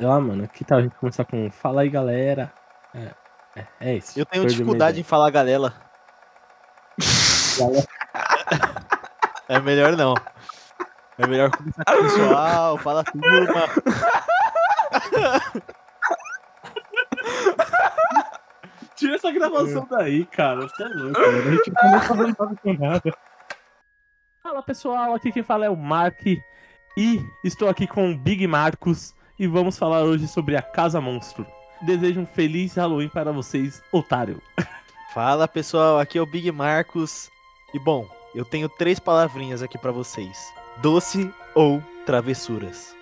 Ah, mano, que tal a gente começar com Fala aí, galera. É, é, é isso. Eu tenho dificuldade em falar galera. É melhor não. É melhor começar com o pessoal, fala turma. Tira essa gravação daí, cara. Você é louco, mano. A gente não tá falando com nada. Fala pessoal, aqui quem fala é o Mark. E estou aqui com o Big Marcos. E vamos falar hoje sobre a Casa Monstro. Desejo um feliz Halloween para vocês, otário. Fala pessoal, aqui é o Big Marcos. E bom, eu tenho três palavrinhas aqui pra vocês: doce ou travessuras.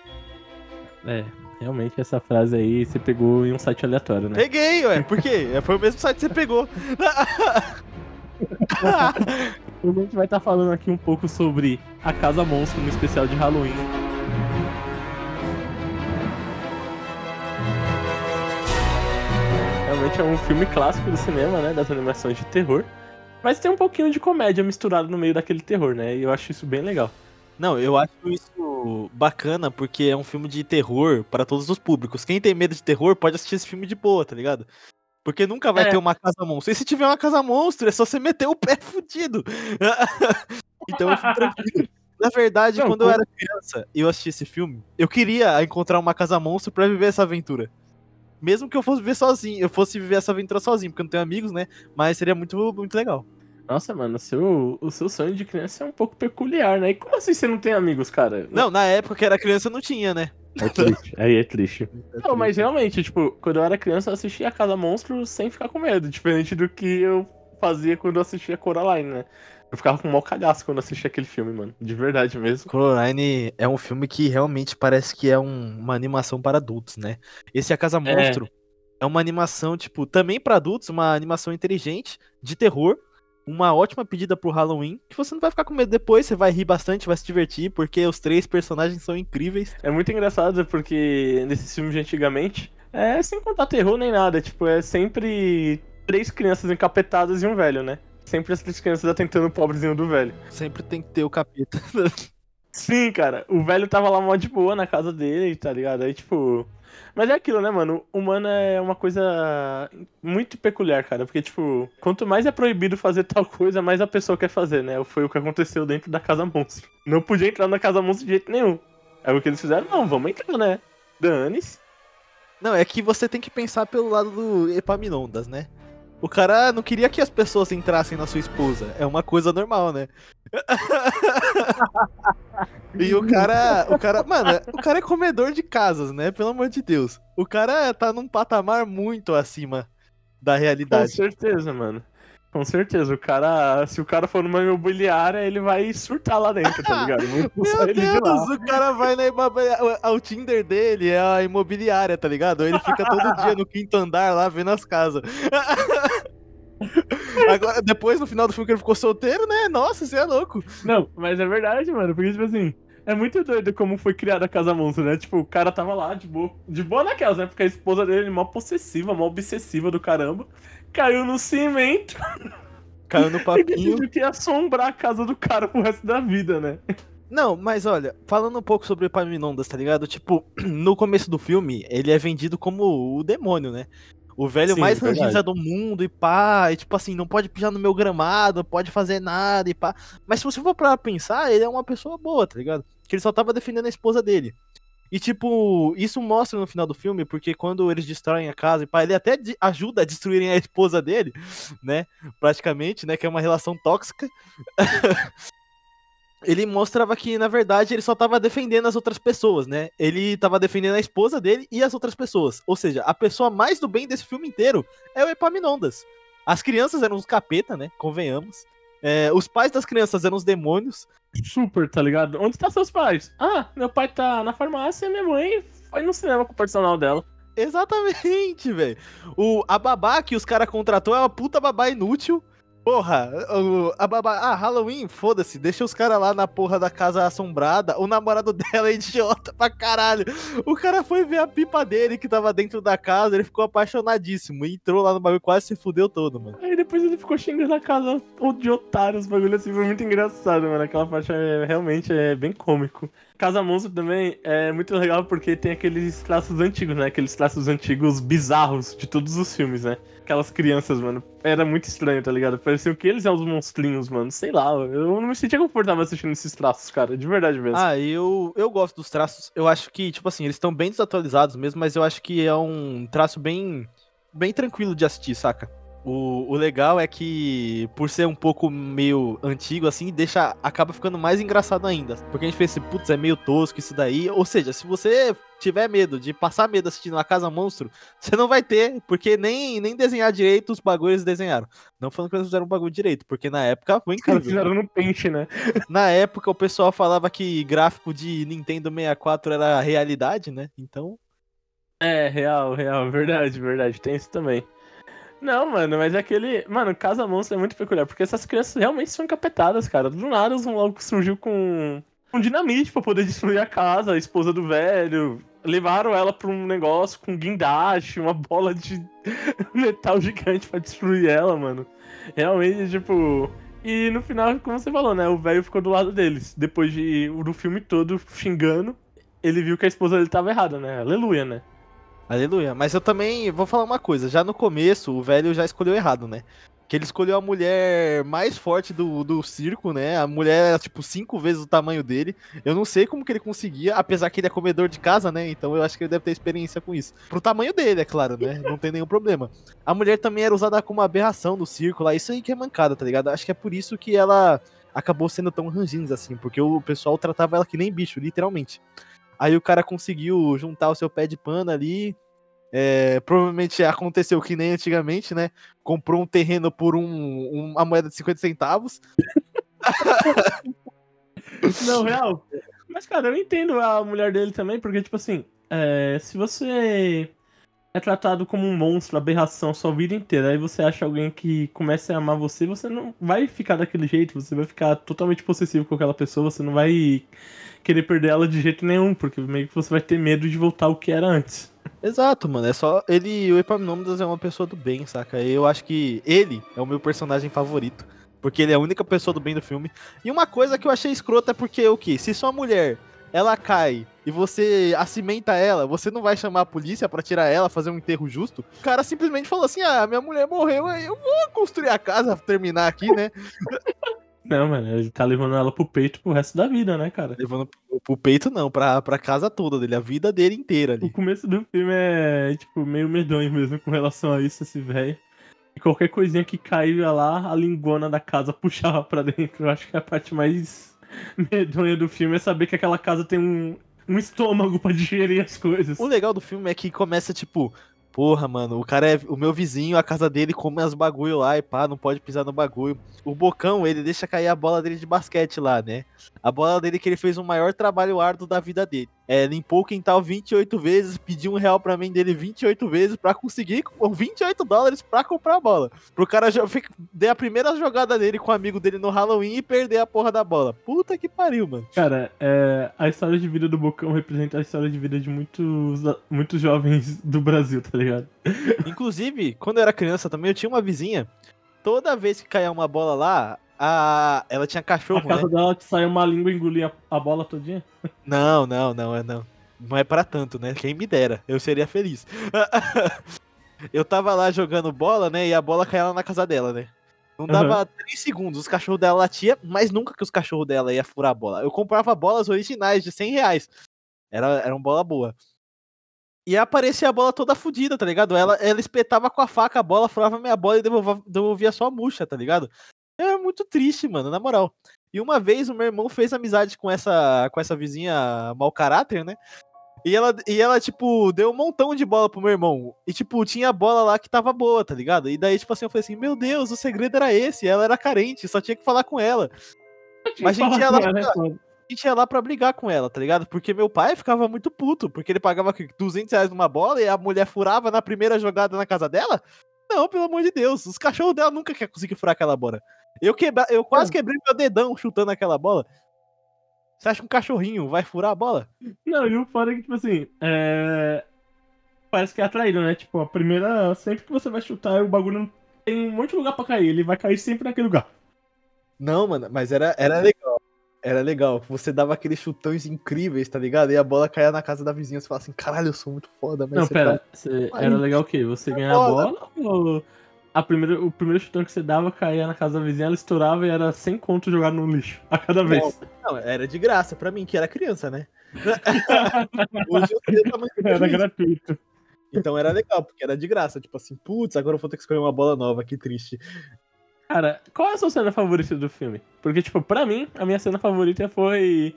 É, realmente essa frase aí você pegou em um site aleatório, né? Peguei, ué, por quê? É, Foi o mesmo site que você pegou. A gente vai estar falando aqui um pouco sobre a Casa Monstro no especial de Halloween. É um filme clássico do cinema, né? Das animações de terror. Mas tem um pouquinho de comédia misturado no meio daquele terror, né? E eu acho isso bem legal. Não, eu acho isso bacana porque é um filme de terror para todos os públicos. Quem tem medo de terror pode assistir esse filme de boa, tá ligado? Porque nunca vai É. ter uma casa monstro. E se tiver uma casa monstro, é só você meter o pé fudido. então eu fico tranquilo. Na verdade, Não, quando eu era criança e eu assisti esse filme, eu queria encontrar uma casa monstro pra viver essa aventura. Mesmo que eu fosse viver sozinho, eu fosse viver essa aventura sozinho, porque eu não tenho amigos, né? Mas seria muito, muito legal. Nossa, mano, o seu, o seu sonho de criança é um pouco peculiar, né? E como assim você não tem amigos, cara? Não, na época que era criança não tinha, né? É triste. Aí é triste. Não, mas realmente, tipo, quando eu era criança, eu assistia a Casa Monstro sem ficar com medo. Diferente do que eu fazia quando eu assistia Coraline, né? Eu ficava com mau cagaço quando assistia aquele filme, mano. De verdade mesmo. Coraline é um filme que realmente parece que é um- uma animação para adultos, né? Esse A Casa Monstro é, uma animação, tipo, também para adultos, uma animação inteligente, de terror, uma ótima pedida pro Halloween, que você não vai ficar com medo depois, você vai rir bastante, vai se divertir, porque os três personagens são incríveis. É muito engraçado porque nesses filmes de antigamente, é sem contar terror nem nada. Tipo, é sempre três crianças encapetadas e um velho, né? Sempre as crianças atentando o pobrezinho do velho. Sempre tem que ter o capeta. Sim, cara. O velho tava lá mó de boa na casa dele, tá ligado? Aí, tipo. Mas é aquilo, né, mano? Humano é uma coisa muito peculiar, cara. Porque, tipo, quanto mais é proibido fazer tal coisa, mais a pessoa quer fazer, né? Foi o que aconteceu dentro da Casa Monstro. Não podia entrar na Casa Monstro de jeito nenhum. Aí o que eles fizeram? Não, vamos entrar, né? Dane-se. Não, é que você tem que pensar pelo lado do Epaminondas, né? O cara não queria que as pessoas entrassem na sua esposa. É uma coisa normal, né? e o cara, o cara, mano, o cara é comedor de casas, né? Pelo amor de Deus. O cara tá num patamar muito acima da Com realidade. certeza, mano. Com certeza. O cara. Se o cara for numa imobiliária, ele vai surtar lá dentro, tá ligado? Meu ele de. Deus, o cara vai na imobiliária. O Tinder dele é a imobiliária, tá ligado? Ele fica todo dia no quinto andar lá vendo as casas. Agora, depois, no final do filme, que ele ficou solteiro, né? Nossa, você é louco. Não, mas é verdade, mano. Porque, tipo assim, é muito doido como foi criada a Casa Monstro, né? Tipo, o cara tava lá de boa. De boa naquelas, né? Porque a esposa dele, mó possessiva, mó obsessiva do caramba. Caiu no cimento Caiu no e papinho. decidiu que ia assombrar a casa do cara pro resto da vida, né? Não, mas olha, falando um pouco sobre o Epaminondas, tá ligado? Tipo, no começo do filme, ele é vendido como o demônio, né? O velho Sim, mais ranzinza do mundo e pá, e tipo assim, não pode pijar no meu gramado, não pode fazer nada e pá. Mas se você for pra pensar, ele é uma pessoa boa, tá ligado? Que ele só tava defendendo a esposa dele. E tipo, isso mostra no final do filme, porque quando eles destroem a casa e pá, ele até ajuda a destruírem a esposa dele, né? Praticamente, né? Que é uma relação tóxica. ele mostrava que, na verdade, ele só tava defendendo as outras pessoas, né? Ele tava defendendo a esposa dele e as outras pessoas. Ou seja, a pessoa mais do bem desse filme inteiro é o Epaminondas. As crianças eram os capeta, né? Convenhamos. É, os pais das crianças eram os demônios. Super, tá ligado? Onde tá seus pais? Ah, meu pai tá na farmácia e minha mãe foi no cinema com o personal dela. Exatamente, velho. O A babá que os caras contratou é uma puta babá inútil. Porra, o- a babá. Ah, Halloween, foda-se, deixa os caras lá na porra da casa assombrada. O namorado dela é idiota pra caralho. O cara foi ver a pipa dele que tava dentro da casa, ele ficou apaixonadíssimo. Entrou lá no bagulho, quase se fudeu todo, mano. Aí depois ele ficou xingando a casa de otários, bagulho assim, foi muito engraçado, mano. Aquela parte é, realmente é bem cômico. Casa Monstro também é muito legal porque tem aqueles traços antigos, né? Aqueles traços antigos bizarros de todos os filmes, né? Aquelas crianças, mano. Era muito estranho, tá ligado? Parecia que eles eram os monstrinhos, mano. Sei lá, eu não me sentia confortável assistindo esses traços, cara. De verdade mesmo. Ah, eu, eu gosto dos traços. Eu acho que, tipo assim, eles estão bem desatualizados mesmo, mas eu acho que é um traço bem, bem tranquilo de assistir, saca? O, o legal é que, por ser um pouco meio antigo, assim, deixa. acaba ficando mais engraçado ainda. Porque a gente pensa, putz, é meio tosco isso daí. Ou seja, se você tiver medo de passar medo assistindo a Casa Monstro, você não vai ter, porque nem, nem desenhar direito os bagulhos desenharam. Não falando que eles fizeram um bagulho direito, porque na época foi incrível. fizeram no pente, né? Na época o pessoal falava que gráfico de Nintendo 64 era realidade, né? Então. É, real, real, verdade, verdade. Tem isso também. Não, mano, mas é aquele. Mano, Casa Monstro é muito peculiar, porque essas crianças realmente são encapetadas, cara. Do nada, um logo surgiu com um dinamite pra poder destruir a casa, a esposa do velho. Levaram ela pra um negócio com guindaste, uma bola de metal gigante pra destruir ela, mano. Realmente, tipo. E no final, como você falou, né? O velho ficou do lado deles. Depois de do filme todo xingando, ele viu que a esposa dele tava errada, né? Aleluia, né? Aleluia. Mas eu também vou falar uma coisa. Já no começo, o velho já escolheu errado, né? Que ele escolheu a mulher mais forte do, do circo, né? A mulher era, tipo, cinco vezes o tamanho dele. Eu não sei como que ele conseguia, apesar que ele é comedor de casa, né? Então eu acho que ele deve ter experiência com isso. Pro tamanho dele, é claro, né? Não tem nenhum problema. A mulher também era usada como aberração do circo lá. Isso aí que é mancada, tá ligado? Acho que é por isso que ela acabou sendo tão rangindo assim. Porque o pessoal tratava ela que nem bicho, literalmente. Aí o cara conseguiu juntar o seu pé de pano ali. É, provavelmente aconteceu que nem antigamente, né? Comprou um terreno por um, uma moeda de 50 centavos. Não, real. Mas, cara, eu entendo a mulher dele também, porque, tipo assim, é, se você é tratado como um monstro, aberração sua vida inteira, aí você acha alguém que começa a amar você, você não vai ficar daquele jeito, você vai ficar totalmente possessivo com aquela pessoa, você não vai querer perder ela de jeito nenhum, porque meio que você vai ter medo de voltar ao que era antes. Exato, mano. É só. Ele. O Epaminondas é uma pessoa do bem, saca? Eu acho que ele é o meu personagem favorito. Porque ele é a única pessoa do bem do filme. E uma coisa que eu achei escrota é porque o que? Se sua mulher ela cai e você acimenta ela, você não vai chamar a polícia para tirar ela, fazer um enterro justo? O cara simplesmente falou assim: ah, minha mulher morreu, eu vou construir a casa, terminar aqui, né? Não, mano, ele tá levando ela pro peito pro resto da vida, né, cara? Levando pro peito não, pra, pra casa toda dele, a vida dele inteira ali. O começo do filme é, tipo, meio medonho mesmo com relação a isso, esse velho. E qualquer coisinha que caía lá, a lingona da casa puxava pra dentro. Eu acho que a parte mais medonha do filme é saber que aquela casa tem um, um estômago pra digerir as coisas. O legal do filme é que começa, tipo, Porra, mano, o cara é o meu vizinho, a casa dele come as bagulho lá e pá, não pode pisar no bagulho. O Bocão, ele deixa cair a bola dele de basquete lá, né? A bola dele que ele fez o maior trabalho árduo da vida dele. É, limpou o quintal 28 vezes, pediu um real pra mim dele 28 vezes pra conseguir 28 dólares pra comprar a bola. Pro cara dar a primeira jogada dele com o amigo dele no Halloween e perder a porra da bola. Puta que pariu, mano. Cara, é, a história de vida do Bocão representa a história de vida de muitos, muitos jovens do Brasil, tá ligado? Inclusive, quando eu era criança também, eu tinha uma vizinha. Toda vez que caía uma bola lá, a... ela tinha cachorro, a casa né? dela saiu uma língua e engolia a bola todinha? Não, não, não, é não. Não é para tanto, né? Quem me dera, eu seria feliz. eu tava lá jogando bola, né? E a bola caía lá na casa dela, né? Não dava uhum. 3 segundos, os cachorros dela latiam, mas nunca que os cachorros dela ia furar a bola. Eu comprava bolas originais de 100 reais. Era, era uma bola boa. E aparecia a bola toda fodida, tá ligado? Ela, ela espetava com a faca a bola, furava minha bola e devolvia, devolvia só a murcha, tá ligado? É muito triste, mano, na moral. E uma vez o meu irmão fez amizade com essa, com essa vizinha mau caráter, né? E ela, e ela, tipo, deu um montão de bola pro meu irmão. E, tipo, tinha bola lá que tava boa, tá ligado? E daí, tipo assim, eu falei assim, meu Deus, o segredo era esse. Ela era carente, só tinha que falar com ela. Mas a gente ia lá. Pra, né, a gente ia lá pra brigar com ela, tá ligado? Porque meu pai ficava muito puto, porque ele pagava 200 reais numa bola e a mulher furava na primeira jogada na casa dela. Não, pelo amor de Deus, os cachorros dela nunca quer conseguir furar aquela bola. Eu, quebra... eu quase é. quebrei meu dedão chutando aquela bola. Você acha que um cachorrinho vai furar a bola? Não, e o foda é que, tipo assim, é... parece que é atraído, né? Tipo, a primeira, sempre que você vai chutar, o bagulho não tem um monte de lugar pra cair, ele vai cair sempre naquele lugar. Não, mano, mas era, era legal. era legal. Você dava aqueles chutões incríveis, tá ligado? E a bola caía na casa da vizinha. Você fala assim, caralho, eu sou muito foda, mas Não, pera, tá... era legal o quê? Você é ganhar a bola ou a primeira, o primeiro chutão que você dava caía na casa da vizinha, ela estourava e era 100 conto jogado no lixo a cada vez. Não, era de graça pra mim, que era criança, né? Hoje eu sei o tamanho Era gratuito. Então era legal, porque era de graça. Tipo assim, putz, agora eu vou ter que escolher uma bola nova, que triste. Cara, qual é a sua cena favorita do filme? Porque, tipo, pra mim, a minha cena favorita foi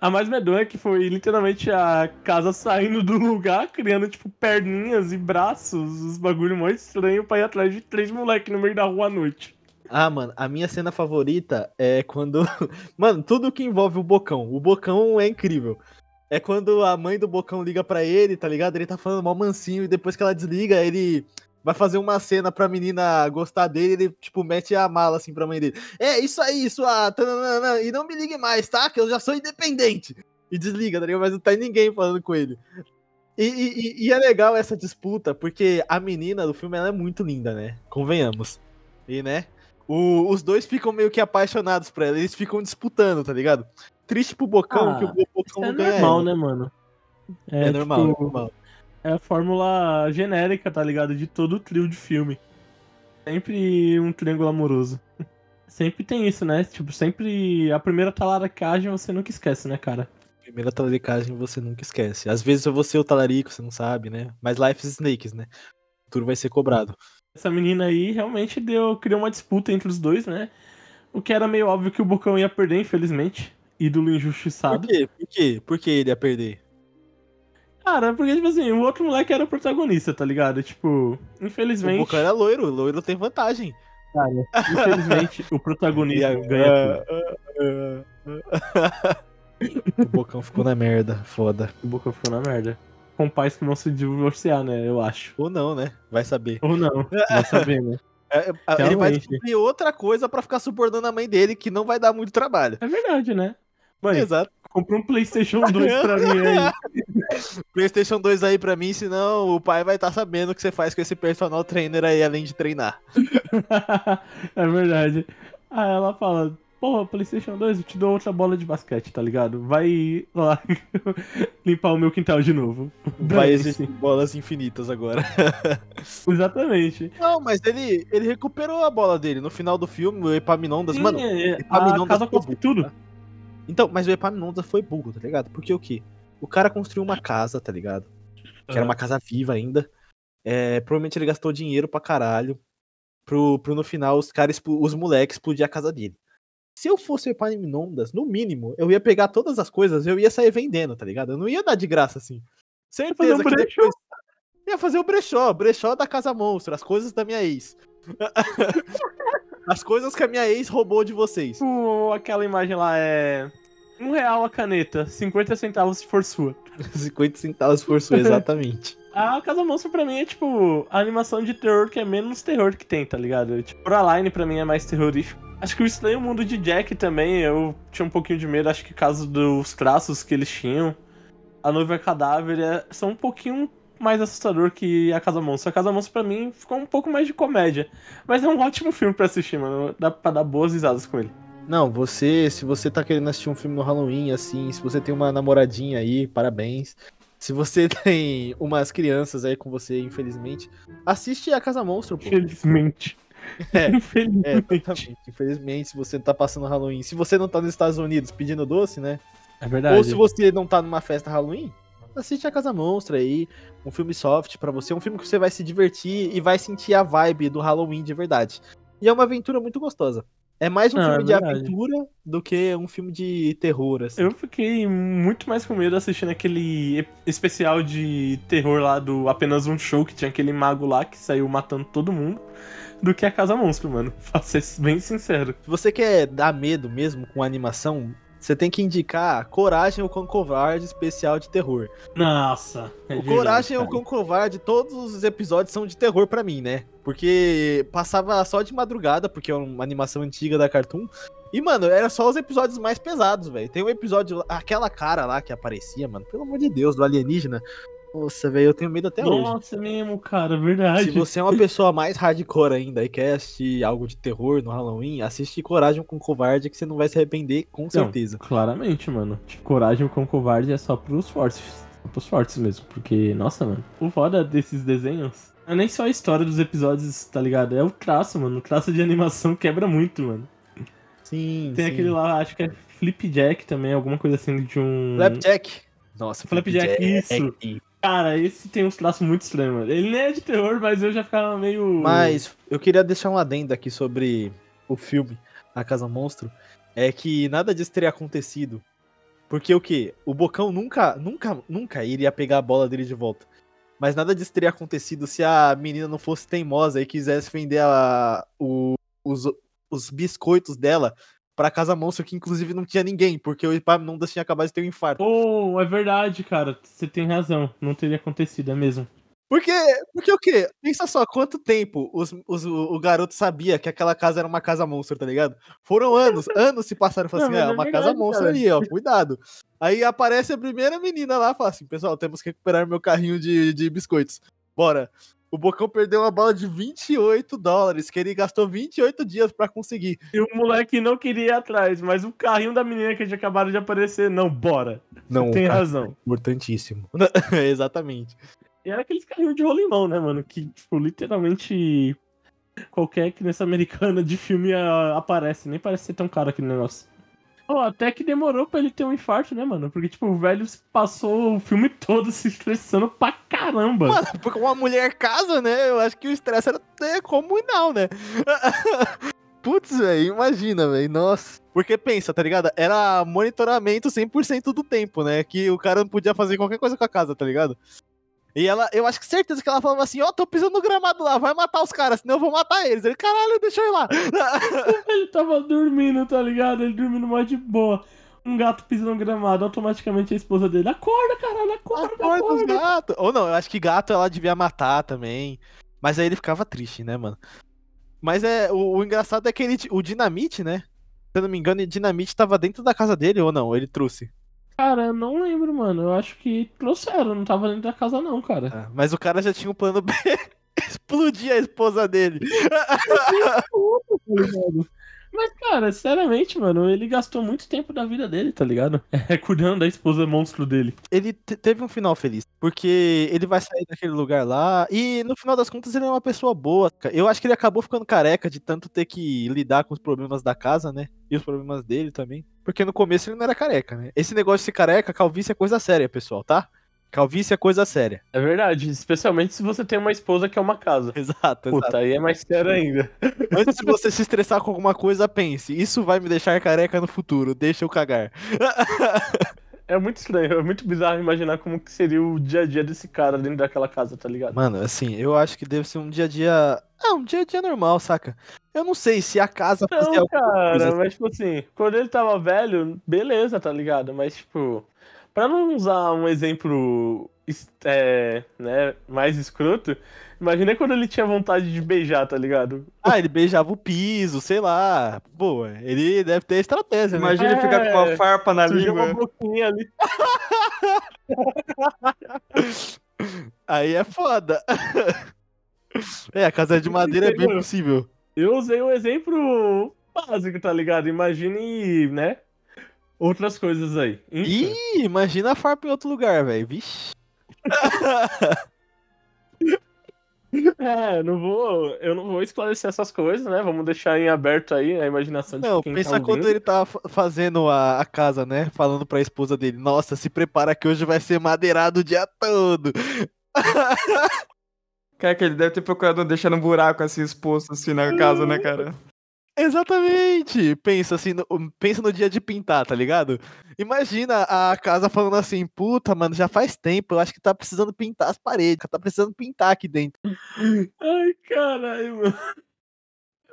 a mais medonha, que foi literalmente a casa saindo do lugar, criando, tipo, perninhas e braços, os bagulho mó estranho pra ir atrás de três moleques no meio da rua à noite. Ah, mano, a minha cena favorita é quando. Mano, tudo que envolve o Bocão. O Bocão é incrível. É quando a mãe do Bocão liga pra ele, tá ligado? Ele tá falando mal mansinho e depois que ela desliga, ele vai fazer uma cena pra menina gostar dele, ele, tipo, mete a mala assim pra mãe dele. É, isso aí, sua. tananana, E não me ligue mais, tá? Que eu já sou independente. E desliga, tá ligado? Mas não tá ninguém falando com ele. E, e- e- é legal essa disputa, porque a menina do filme ela é muito linda, né? Convenhamos. E, né? o- os dois ficam meio que apaixonados por ela. Eles ficam disputando, tá ligado? Triste pro Bocão, Ah, que o Bocão É não ganha. normal, né, mano? É, normal, tipo, é normal. É a fórmula genérica, tá ligado? De todo o trio de filme. Sempre um triângulo amoroso. Sempre tem isso, né? Tipo, sempre a primeira talaricagem você nunca esquece, né, cara? Primeira talaricagem você nunca esquece. Às vezes eu vou ser o talarico, você não sabe, né? Mas Life is Snakes, né? O futuro vai ser cobrado. Essa menina aí realmente deu, criou uma disputa entre os dois, né? O que era meio óbvio que o Bocão ia perder, infelizmente. Ídolo Por injustiçado. quê? Por quê? Por que ele ia perder? Cara, porque, tipo assim, o outro moleque era o protagonista, tá ligado? Tipo, O infelizmente. Bocão era loiro, o loiro tem vantagem. Cara, infelizmente, o protagonista a- ganha tudo. o Bocão ficou na merda, foda. O Bocão ficou na merda. Com pais que vão se divorciar, né? Eu acho. Ou não, né? Vai saber. Ou não. Vai saber, né? É, é, ele vai descobrir outra coisa pra ficar subornando a mãe dele, que não vai dar muito trabalho. É verdade, né? Mãe, Exato. compra um PlayStation 2 pra mim aí. PlayStation 2 aí pra mim, senão o pai vai estar sabendo o que você faz com esse personal trainer aí, além de treinar. é verdade. Aí ela fala: Porra, PlayStation 2, eu te dou outra bola de basquete, tá ligado? Vai lá limpar o meu quintal de novo. Vai existir bolas infinitas agora. Exatamente. Não, mas ele, ele recuperou a bola dele. No final do filme, o Epaminondas. Sim, mano, é, a Epaminondas casa consegue burro, tudo. tá? Então, mas o Epaminondas foi burro, tá ligado? Porque o quê? O cara construiu uma casa, tá ligado? Que era uma casa viva ainda. É, provavelmente ele gastou dinheiro pra caralho. Pro, pro no final os caras, os moleques explodir a casa dele. Se eu fosse o Epaminondas, no mínimo, eu ia pegar todas as coisas eu ia sair vendendo, tá ligado? Eu não ia dar de graça assim. fazer Certeza um que brechó. depois... Ia fazer o brechó, brechó da Casa Monstro, as coisas da minha ex. as coisas que a minha ex roubou de vocês. Tipo, aquela imagem lá é. Um real a caneta, 50 centavos se for sua. 50 centavos por sua, exatamente. A Casa Monstro pra mim é tipo a animação de terror que é menos terror que tem, tá ligado? Tipo, Coraline pra mim é mais terrorífico. Acho que o Estranho Mundo de Jack também, eu tinha um pouquinho de medo, acho que caso dos traços que eles tinham. A Noiva Cadáver é, são um pouquinho mais assustador que a Casa Monstro. A Casa Monstro pra mim ficou um pouco mais de comédia. Mas é um ótimo filme pra assistir, mano. Dá pra dar boas risadas com ele. Não, você, se você tá querendo assistir um filme no Halloween, assim, se você tem uma namoradinha aí, parabéns. Se você tem umas crianças aí com você, infelizmente, assiste a Casa Monstro, pô. Infelizmente. É, É, Infelizmente. exatamente. Infelizmente, se você tá passando Halloween, se você não tá nos Estados Unidos pedindo doce, né? É verdade. Ou se você não tá numa festa Halloween, assiste a Casa Monstro aí, um filme soft pra você, um filme que você vai se divertir e vai sentir a vibe do Halloween de verdade. E é uma aventura muito gostosa. É mais um Não, filme é de aventura do que um filme de terror, assim. Eu fiquei muito mais com medo assistindo aquele especial de terror lá do Apenas um Show, que tinha aquele mago lá que saiu matando todo mundo, do que a Casa Monstro, mano. Pra ser bem sincero. Se você quer dar medo mesmo com animação, você tem que indicar Coragem ou Cão Covarde especial de terror. Nossa. é o verdade, Coragem ou. Cão Covarde, todos os episódios são de terror pra mim, né? Porque passava só de madrugada, porque é uma animação antiga da Cartoon. E, mano, era só os episódios mais pesados, velho. Tem um episódio, aquela cara lá que aparecia, mano, pelo amor de Deus, do alienígena. Nossa, velho, eu tenho medo até hoje. Nossa, é mesmo, cara, verdade. Se você é uma pessoa mais hardcore ainda e quer assistir algo de terror no Halloween, assiste Coragem com Covarde que você não vai se arrepender, com Não, certeza. claramente, mano. Tipo, coragem com covarde é só pros fortes. Só pros fortes mesmo. Porque, nossa, mano. O foda desses desenhos é nem só a história dos episódios, tá ligado? É o traço, mano. O traço de animação quebra muito, mano. Sim, Tem sim. aquele lá, acho que é Flipjack também, alguma coisa assim de um. Flapjack. Nossa, Flapjack, isso. Cara, esse tem uns traços muito estranhos, mano. Ele nem é de terror, mas eu já ficava meio. Mas eu queria deixar um adendo aqui sobre o filme A Casa Monstro. É que nada disso teria acontecido. Porque o quê? O Bocão nunca, nunca, nunca iria pegar a bola dele de volta. Mas nada disso teria acontecido se a menina não fosse teimosa e quisesse vender a, o- os, os biscoitos dela pra Casa Monstro, que inclusive não tinha ninguém, porque o Epaminondas tinha acabado de ter um infarto. Oh, é verdade, cara. Você tem razão. Não teria acontecido, é mesmo. Porque, porque o quê? Pensa só, quanto tempo os, os- o, garoto sabia que aquela casa era uma casa monstro, tá ligado? Foram anos, anos se passaram e falaram assim, mas é é uma verdade, casa monstro cara. ali, ó, cuidado. Aí aparece a primeira menina lá fala assim, pessoal, temos que recuperar meu carrinho de, de biscoitos. Bora. O Bocão perdeu uma bola de 28 dólares, que ele gastou 28 dias pra conseguir. E o moleque não queria ir atrás, mas o carrinho da menina que tinha acabado de aparecer, não, bora. Não, Tem razão. importantíssimo. Exatamente. E era aqueles carrinhos de rolimão, né, mano? Que, tipo, literalmente qualquer criança americana de filme ah, aparece. Nem parece ser tão caro aquele negócio. Oh, até que demorou pra ele ter um infarto, né, mano? Porque, tipo, o velho passou o filme todo se estressando pra caramba. Mano, porque uma mulher casa, né? Eu acho que o estresse era até comunal, né? Putz, velho, imagina, velho. Nossa. Porque pensa, tá ligado? Era monitoramento 100% do tempo, né? Que o cara não podia fazer qualquer coisa com a casa, tá ligado? E ela, eu acho que certeza que ela falava assim: Ó, tô pisando no gramado lá, vai matar os caras, senão eu vou matar eles. Ele, caralho, deixa eu ir lá. Ele tava dormindo, tá ligado? Ele dormindo mais de boa. Um gato pisando no gramado, automaticamente a esposa dele. Acorda, caralho, acorda, Acorda os acorda. gatos. Ou não, eu acho que gato ela devia matar também. Mas aí ele ficava triste, né, mano? Mas é, o, o engraçado é que ele, o Dinamite, né? Se eu não me engano, o Dinamite tava dentro da casa dele ou não? Ele trouxe. Cara, eu não lembro, mano. Eu acho que trouxeram, não tava dentro da casa, não, cara. Ah, mas o cara já tinha um plano B. Explodir a esposa dele. Mas, cara, sinceramente, mano, ele gastou muito tempo da vida dele, tá ligado? É, cuidando da esposa monstro dele. Ele te- teve um final feliz. Porque ele vai sair daquele lugar lá. E no final das contas, ele é uma pessoa boa. Eu acho que ele acabou ficando careca de tanto ter que lidar com os problemas da casa, né? E os problemas dele também. Porque no começo ele não era careca, né? Esse negócio de ser careca, calvície é coisa séria, pessoal, tá? Calvície é coisa séria. É verdade, especialmente se você tem uma esposa que é uma casa. Exato, exato. Puta, aí é mais sério ainda. Antes de você se estressar com alguma coisa, pense. Isso vai me deixar careca no futuro. Deixa eu cagar. É muito estranho, é muito bizarro imaginar como que seria o dia a dia desse cara dentro daquela casa, tá ligado? Mano, assim, eu acho que deve ser um dia a dia. Ah, um dia a dia normal, saca? Eu não sei se a casa fazia Não, alguma cara, coisa. mas tipo assim, quando ele tava velho, beleza, tá ligado? Mas tipo, pra não usar um exemplo é, né, mais escroto, imagina quando ele tinha vontade de beijar, tá ligado? Ah, ele beijava o piso, sei lá. Pô, ele deve ter estratégia, né? Imagina ele ficar com uma É, farpa na Surgiu uma língua. boquinha ali. Aí é foda. É, a casa de madeira é bem possível. Eu usei um exemplo básico, tá ligado? Imagine, né? Outras coisas aí. Ih, imagina a farpa em outro lugar, velho. Vixe. É, não vou, eu não vou esclarecer essas coisas, né? Vamos deixar em aberto aí a imaginação de Não, quem pensa tá quando ele tá fa- fazendo a, a casa, né? Falando pra esposa dele: Nossa, se prepara que hoje vai ser madeirado o dia todo. Cara, que ele deve ter procurado deixar um buraco assim exposto assim na casa, né, cara? Exatamente! Pensa assim, no, pensa no dia de pintar, tá ligado? Imagina a casa falando assim, puta, mano, já faz tempo, eu acho que tá precisando pintar as paredes, tá precisando pintar aqui dentro. Ai, caralho, mano.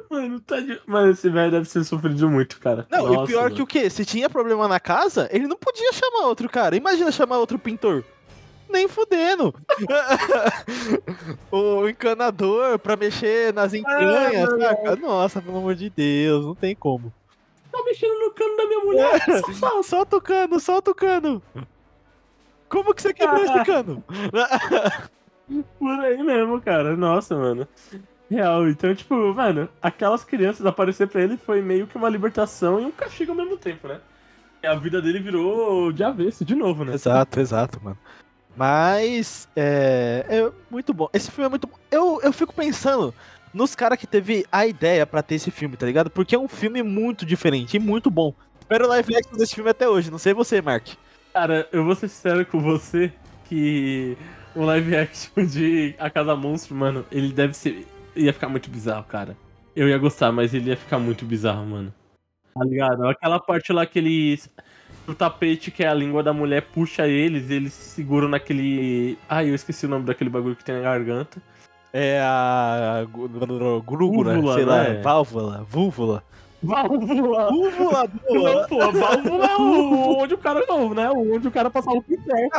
Mano, tá de... Mano, esse velho deve ter sofrido muito, cara. Não, e Nossa, pior mano. que o quê? Se tinha problema na casa, ele não podia chamar outro cara. Imagina chamar outro pintor. Nem fudendo. o encanador pra mexer nas entranhas, Ah, saca? Nossa, pelo amor de Deus, não tem como. Tá mexendo no cano da minha mulher, safado. Só, só tocando, só tocando. Como que você quebrou esse cano? Por aí mesmo, cara. Nossa, mano. Real. Então, tipo, mano, aquelas crianças aparecer pra ele foi meio que uma libertação e um castigo ao mesmo tempo, né? E a vida dele virou de avesso de novo, né? Exato, exato, mano. Mas é, é muito bom. Esse filme é muito bom. Eu, eu fico pensando nos caras que teve a ideia pra ter esse filme, tá ligado? Porque é um filme muito diferente e muito bom. Espero live action desse filme até hoje. Não sei você, Mark. Cara, eu vou ser sincero com você que o live action de A Casa Monstro, mano, ele deve ser. ia ficar muito bizarro, cara. Eu ia gostar, mas ele ia ficar muito bizarro, mano. Tá ligado? Aquela parte lá que eles. O tapete, que é a língua da mulher, puxa eles, eles se seguram naquele. Ai, eu esqueci o nome daquele bagulho que tem na garganta. É a grúgula, Úvula, sei lá, né? válvula, vúvula. Válvula! Úvula, Não, pô, válvula é o, onde o cara não, né? Onde o cara passava o pincel.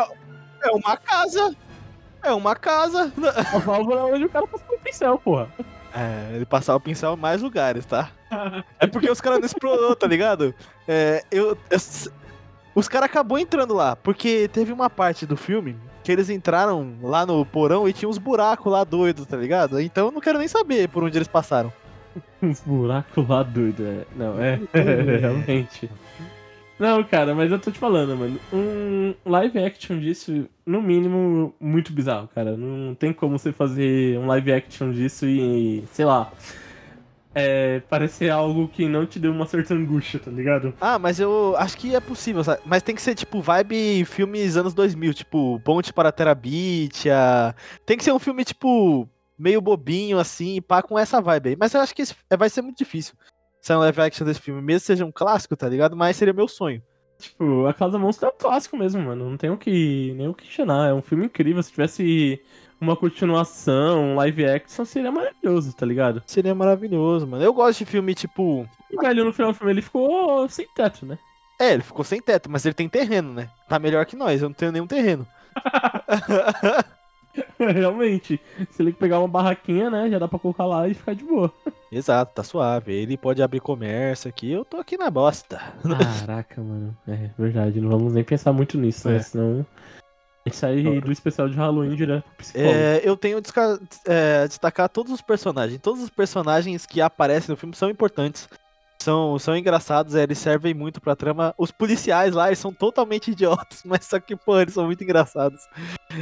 É uma casa. É uma casa. A válvula é onde o cara passava o pincel, porra. É, ele passava o pincel em mais lugares, tá? É porque os caras não explorou, tá ligado? É, eu, eu- os caras acabou entrando lá, porque teve uma parte do filme que eles entraram lá no porão e tinha uns buracos lá doidos, tá ligado? Então eu não quero nem saber por onde eles passaram. Uns buracos lá doido, é. Não, é, realmente. Não, cara, mas eu tô te falando, mano. Um live action disso, no mínimo, muito bizarro, cara. Não tem como você fazer um live action disso e, sei lá, é, parecer algo que não te deu uma certa angústia, tá ligado? Ah, mas eu acho que é possível, sabe? Mas tem que ser tipo vibe filmes anos 2000, tipo Ponte para Terabitia. Tem que ser um filme tipo meio bobinho assim, pá com essa vibe aí. Mas eu acho que esse- vai ser muito difícil. Ser um live action desse filme, mesmo seja um clássico, tá ligado? Mas seria meu sonho. Tipo, A Casa Monstro é um clássico mesmo, mano. Não tem o que, nem o que questionar. É um filme incrível. Se tivesse uma continuação, um live action, seria maravilhoso, tá ligado? Seria maravilhoso, mano. Eu gosto de filme tipo. O velho no final do filme ele ficou sem teto, né? É, ele ficou sem teto, mas ele tem terreno, né? Tá melhor que nós, eu não tenho nenhum terreno. Realmente. Se ele pegar uma barraquinha, né? Já dá pra colocar lá e ficar de boa. Exato, tá suave. Ele pode abrir comércio aqui, eu tô aqui na bosta. Caraca, mano. É verdade. Não vamos nem pensar muito nisso, né? É. Senão. A gente sai do especial de Halloween direto pro psicólogo. É, eu tenho desca- é, destacar todos os personagens. Todos os personagens que aparecem no filme são importantes. São, são engraçados, é, eles servem muito pra trama. Os policiais lá, eles são totalmente idiotas, mas só que, pô, eles são muito engraçados.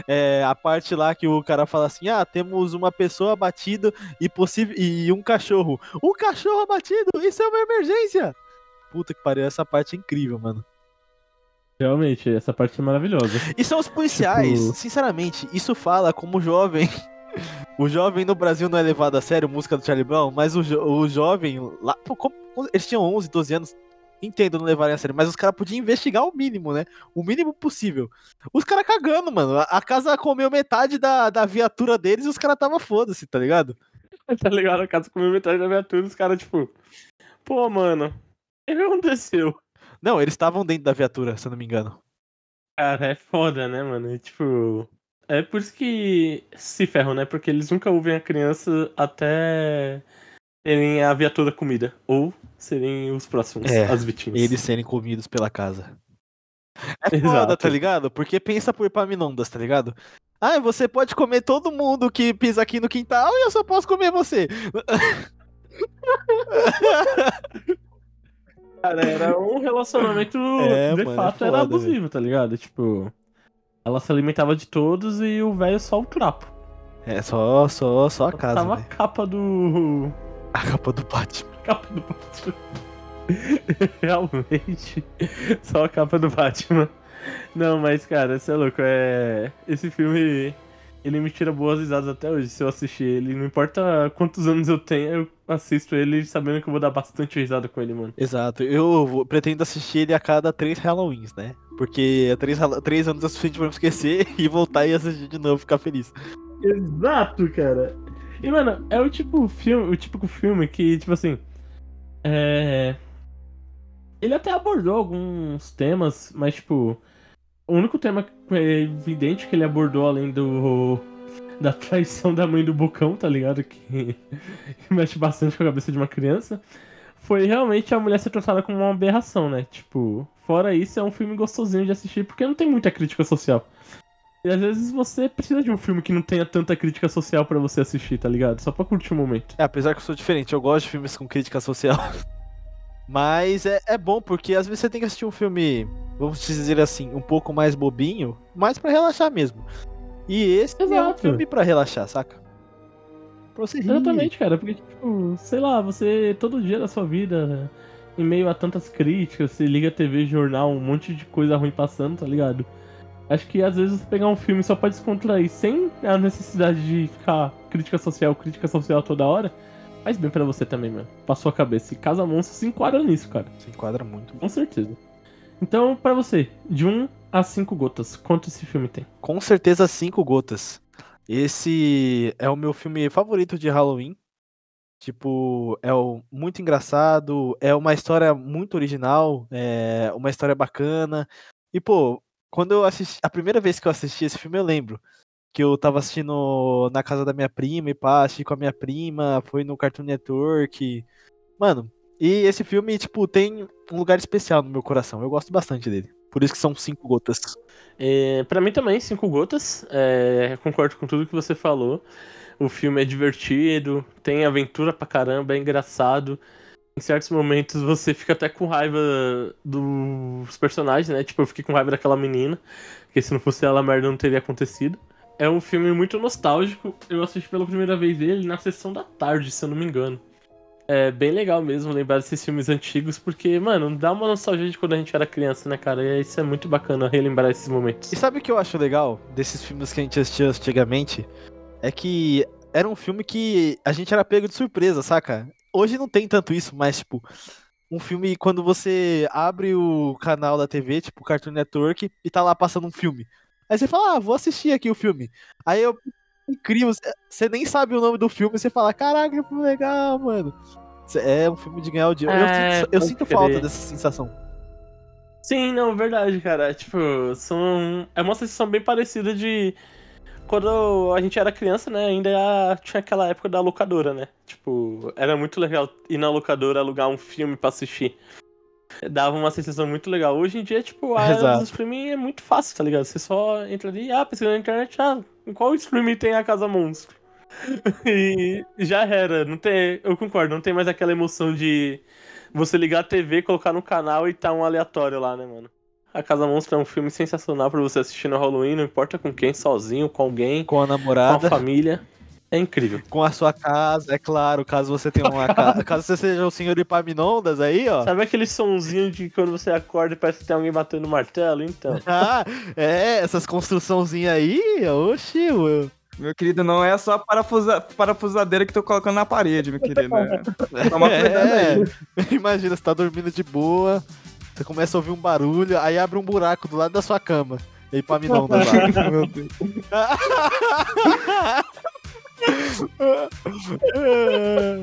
É, a parte lá que o cara fala assim: ah, temos uma pessoa abatida e, possível, e um cachorro. Um cachorro abatido, isso é uma emergência! Puta que pariu, essa parte é incrível, mano. Realmente, essa parte é maravilhosa. E são os policiais, Tipo- sinceramente, isso fala como jovem. O jovem no Brasil não é levado a sério, música do Charlie Brown, mas o, jo- o jovem lá, como- eles tinham 11, 12 anos, entendo não levarem a sério, mas os caras podiam investigar o mínimo, né? O mínimo possível. Os caras cagando, mano. A, casa comeu metade da, da viatura deles e os caras tava foda-se, tá ligado? tá ligado? A casa comeu metade da viatura, os caras, tipo. Pô, mano. O que aconteceu? Não, eles estavam dentro da viatura, se eu não me engano. Cara, é foda, né, mano? E, tipo. É por isso que se ferram, né? Porque eles nunca ouvem a criança até terem a viatura comida. Ou serem os próximos, É, as vítimas. Eles serem comidos pela casa. É foda, Exato. tá ligado? Porque pensa por Epaminondas, tá ligado? Ah, você pode comer todo mundo que pisa aqui no quintal e eu só posso comer você. Cara, era um relacionamento É, de mano, é fato foda, era abusivo, tá ligado? Tipo. Ela se alimentava de todos e o velho só o trapo. É só, só, só a casa, Tava a velho. capa do. A capa do Batman. capa do Batman. Realmente. Só a capa do Batman. Não, mas, cara, você é louco. É... Esse filme, ele me tira boas risadas até hoje. Se eu assistir ele, não importa quantos anos eu tenho, eu assisto ele sabendo que eu vou dar bastante risada com ele, mano. Exato. Eu vou- pretendo assistir ele a cada três Halloweens, né? Porque é três, três anos é suficiente pra eu esquecer e voltar e assistir de novo e ficar feliz. Exato, cara. E, mano, é o tipo filme, o típico filme que, tipo assim. É. Ele até abordou alguns temas, mas, tipo. O único tema evidente que ele abordou, além do. Da traição da mãe do Bocão, tá ligado? Que, que mexe bastante com a cabeça de uma criança. foi realmente a mulher ser tratada como uma aberração, né? Tipo, fora isso, é um filme gostosinho de assistir porque não tem muita crítica social. E às vezes você precisa de um filme que não tenha tanta crítica social pra você assistir, tá ligado? Só pra curtir o momento. É, apesar que eu sou diferente, eu gosto de filmes com crítica social. Mas é, é bom, porque às vezes você tem que assistir um filme, vamos dizer assim, um pouco mais bobinho, mais pra relaxar mesmo. E esse é um Exato. filme pra relaxar, saca? Pra você rir. Exatamente, cara, porque, tipo, sei lá, você todo dia da sua vida, em meio a tantas críticas, você liga a TV, jornal, um monte de coisa ruim passando, tá ligado? Acho que às vezes você pegar um filme só pra descontrair, sem a necessidade de ficar crítica social, crítica social toda hora, faz bem pra você também, mano. Passou a cabeça. E Casa Monstro se enquadra nisso, cara. Se enquadra muito. Com certeza. Então, pra você, de 1 a 5 gotas, quanto esse filme tem? Com certeza, cinco gotas. Esse é o meu filme favorito de Halloween. Tipo, é muito engraçado, é uma história muito original, é uma história bacana. E, pô, quando eu assisti. A primeira vez que eu assisti esse filme, eu lembro. Que eu tava assistindo na casa da minha prima e pá, assisti com a minha prima, foi no Cartoon Network. Mano, e esse filme, tipo, tem um lugar especial no meu coração. Eu gosto bastante dele. Por isso que são cinco gotas. É, para mim também, cinco gotas. É, concordo com tudo que você falou. O filme é divertido, tem aventura pra caramba, é engraçado. Em certos momentos você fica até com raiva dos personagens, né? Tipo, eu fiquei com raiva daquela menina, porque se não fosse ela, a merda não teria acontecido. É um filme muito nostálgico. Eu assisti pela primeira vez ele na sessão da tarde, se eu não me engano. É bem legal mesmo lembrar desses filmes antigos, porque, mano, dá uma nostalgia de quando a gente era criança, né, cara? E isso é muito bacana relembrar esses momentos. E sabe o que eu acho legal desses filmes que a gente assistia antigamente? É que era um filme que a gente era pego de surpresa, saca? Hoje não tem tanto isso, mas, tipo, um filme quando você abre o canal da TV, tipo Cartoon Network, e tá lá passando um filme. Aí você fala, ah, vou assistir aqui o filme. Aí eu. Incrível, cê- você nem sabe o nome do filme, você fala, caraca, que legal, mano. É um filme de ganhar o dia. eu É, sinto, eu pode sinto falta dessa sensação. Sim, não, verdade, cara. Tipo, são. É uma sensação bem parecida de. Quando a gente era criança, né? Ainda tinha aquela época da locadora, né? Tipo, era muito legal ir na locadora alugar um filme pra assistir. Dava uma sensação muito legal. Hoje em dia, tipo, a Exato. do streaming é muito fácil, tá ligado? Você só entra ali, ah, pesquisa na internet, ah, qual streaming tem a Casa Monstro? e já era. Não tem, eu concordo, não tem mais aquela emoção de você ligar a TV, colocar no canal e tá um aleatório lá, né, mano? A Casa Monstro é um filme sensacional pra você assistir no Halloween, não importa com quem, sozinho, com alguém, Com a com a namorada. família. É incrível. com a sua casa, é claro, caso você tenha uma casa, caso você seja o senhor Epaminondas aí, ó. Sabe aquele sonzinho de quando você acorda e parece que tem alguém batendo martelo? Então. Ah, é, essas construçãozinhas aí, oxi, eu- Meu querido, não é só parafusa, parafusadeira que tô colocando na parede, meu querido. É. Toma cuidado aí. é. Imagina, você tá dormindo de boa, você começa a ouvir um barulho, aí abre um buraco do lado da sua cama. Epaminondas lá. Meu Deus.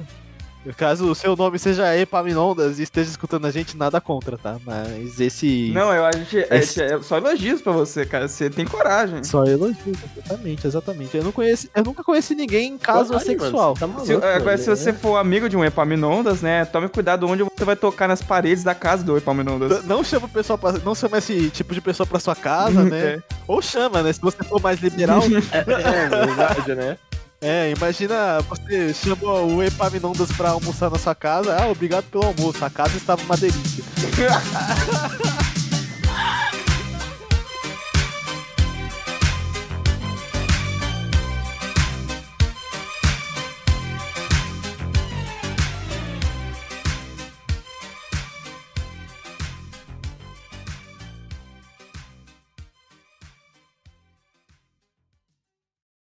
Caso o seu nome seja Epaminondas e esteja escutando a gente, nada contra, tá? Mas esse. Não, eu acho que é, Esse- é só elogios pra você, cara. Você tem coragem. Só elogio, exatamente, exatamente. Eu, não conheço, eu nunca conheci ninguém em caso Ai, sexual. você tá maluco, Se- agora, velho. se você for amigo de um Epaminondas, né? Tome cuidado onde você vai tocar nas paredes da casa do Epaminondas. Não chama o pessoal pra, não chama esse tipo de pessoa pra sua casa, né? É. Ou chama, né? Se você for mais liberal. É, é verdade, né? É, imagina você chama o Epaminondas pra almoçar na sua casa. Ah, obrigado pelo almoço. A casa estava uma delícia.